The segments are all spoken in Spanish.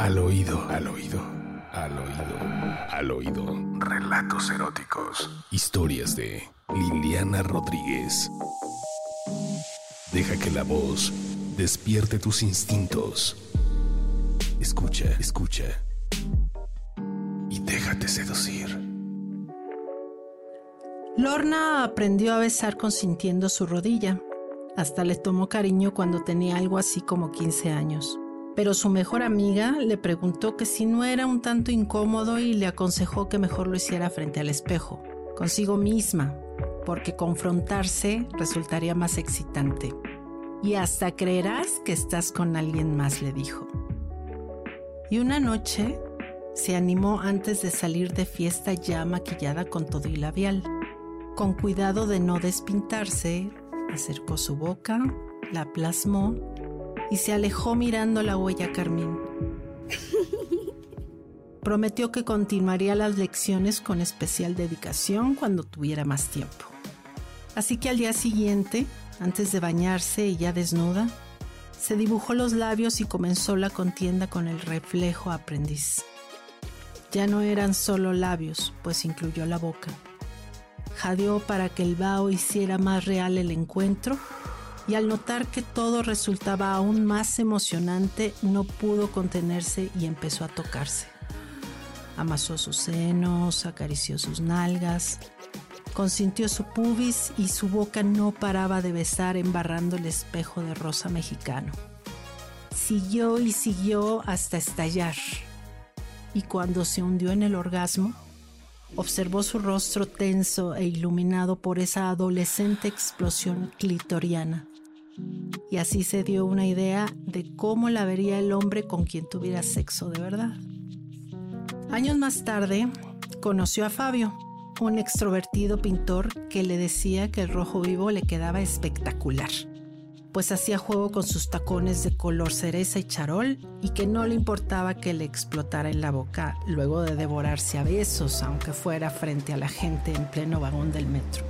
Al oído, al oído, al oído, al oído. Relatos eróticos. Historias de Liliana Rodríguez. Deja que la voz despierte tus instintos. Escucha, escucha. Y déjate seducir. Lorna aprendió a besar consintiendo su rodilla. Hasta le tomó cariño cuando tenía algo así como 15 años. Pero su mejor amiga le preguntó que si no era un tanto incómodo y le aconsejó que mejor lo hiciera frente al espejo, consigo misma, porque confrontarse resultaría más excitante. Y hasta creerás que estás con alguien más, le dijo. Y una noche se animó antes de salir de fiesta ya maquillada con todo y labial. Con cuidado de no despintarse, acercó su boca, la plasmó y se alejó mirando la huella carmín. Prometió que continuaría las lecciones con especial dedicación cuando tuviera más tiempo. Así que al día siguiente, antes de bañarse y ya desnuda, se dibujó los labios y comenzó la contienda con el reflejo aprendiz. Ya no eran solo labios, pues incluyó la boca. Jadeó para que el vaho hiciera más real el encuentro y al notar que todo resultaba aún más emocionante, no pudo contenerse y empezó a tocarse. Amasó sus senos, acarició sus nalgas, consintió su pubis y su boca no paraba de besar embarrando el espejo de rosa mexicano. Siguió y siguió hasta estallar. Y cuando se hundió en el orgasmo, observó su rostro tenso e iluminado por esa adolescente explosión clitoriana. Y así se dio una idea de cómo la vería el hombre con quien tuviera sexo de verdad. Años más tarde, conoció a Fabio, un extrovertido pintor que le decía que el rojo vivo le quedaba espectacular, pues hacía juego con sus tacones de color cereza y charol y que no le importaba que le explotara en la boca luego de devorarse a besos, aunque fuera frente a la gente en pleno vagón del metro.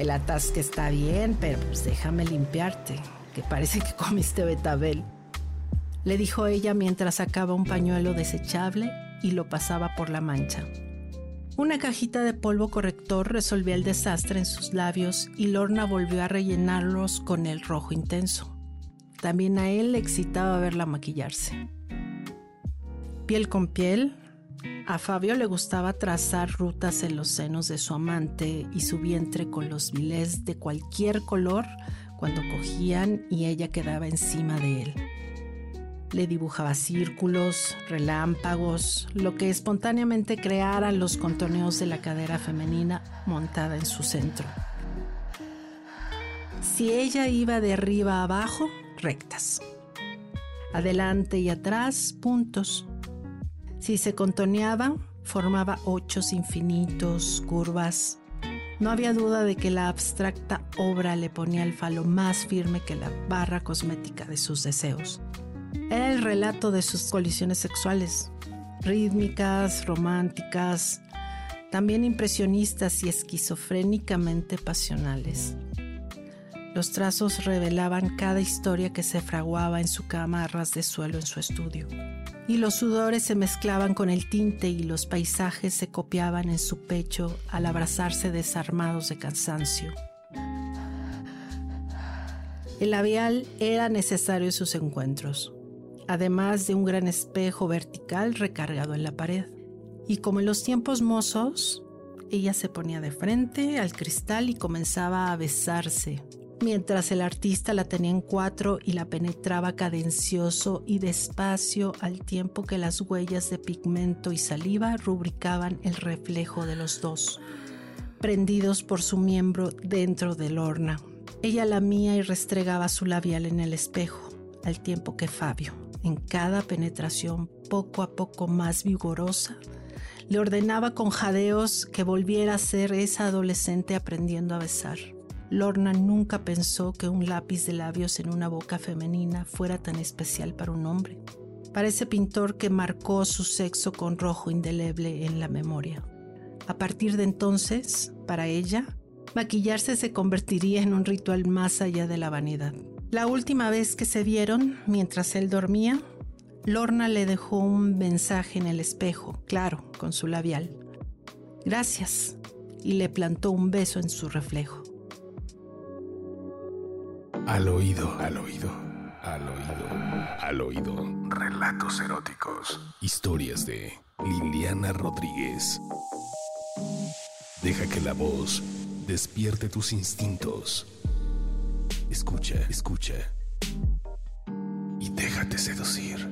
El atasque está bien, pero pues déjame limpiarte, que parece que comiste betabel. Le dijo ella mientras sacaba un pañuelo desechable y lo pasaba por la mancha. Una cajita de polvo corrector resolvía el desastre en sus labios y Lorna volvió a rellenarlos con el rojo intenso. También a él le excitaba verla maquillarse. Piel con piel, a Fabio le gustaba trazar rutas en los senos de su amante y su vientre con los bilés de cualquier color cuando cogían y ella quedaba encima de él. Le dibujaba círculos, relámpagos, lo que espontáneamente creara los contorneos de la cadera femenina montada en su centro. Si ella iba de arriba a abajo, rectas. Adelante y atrás, puntos. Si se contoneaba, formaba ochos infinitos, curvas. No había duda de que la abstracta obra le ponía el falo más firme que la barra cosmética de sus deseos. Era el relato de sus colisiones sexuales, rítmicas, románticas, también impresionistas y esquizofrénicamente pasionales. Los trazos revelaban cada historia que se fraguaba en su cama a ras de suelo en su estudio y los sudores se mezclaban con el tinte y los paisajes se copiaban en su pecho al abrazarse desarmados de cansancio. El labial era necesario en sus encuentros, además de un gran espejo vertical recargado en la pared. Y como en los tiempos mozos, ella se ponía de frente al cristal y comenzaba a besarse, mientras el artista la tenía en cuatro y la penetraba cadencioso y despacio al tiempo que las huellas de pigmento y saliva rubricaban el reflejo de los dos, prendidos por su miembro dentro del horno. Ella lamía y restregaba su labial en el espejo, al tiempo que Fabio, en cada penetración poco a poco más vigorosa, le ordenaba con jadeos que volviera a ser esa adolescente aprendiendo a besar. Lorna nunca pensó que un lápiz de labios en una boca femenina fuera tan especial para un hombre, para ese pintor que marcó su sexo con rojo indeleble en la memoria. A partir de entonces, para ella, maquillarse se convertiría en un ritual más allá de la vanidad. La última vez que se vieron, mientras él dormía, Lorna le dejó un mensaje en el espejo, claro, con su labial. Gracias, y le plantó un beso en su reflejo. Al oído, al oído, al oído, al oído. Relatos eróticos. Historias de Liliana Rodríguez. Deja que la voz despierte tus instintos. Escucha, escucha. Y déjate seducir.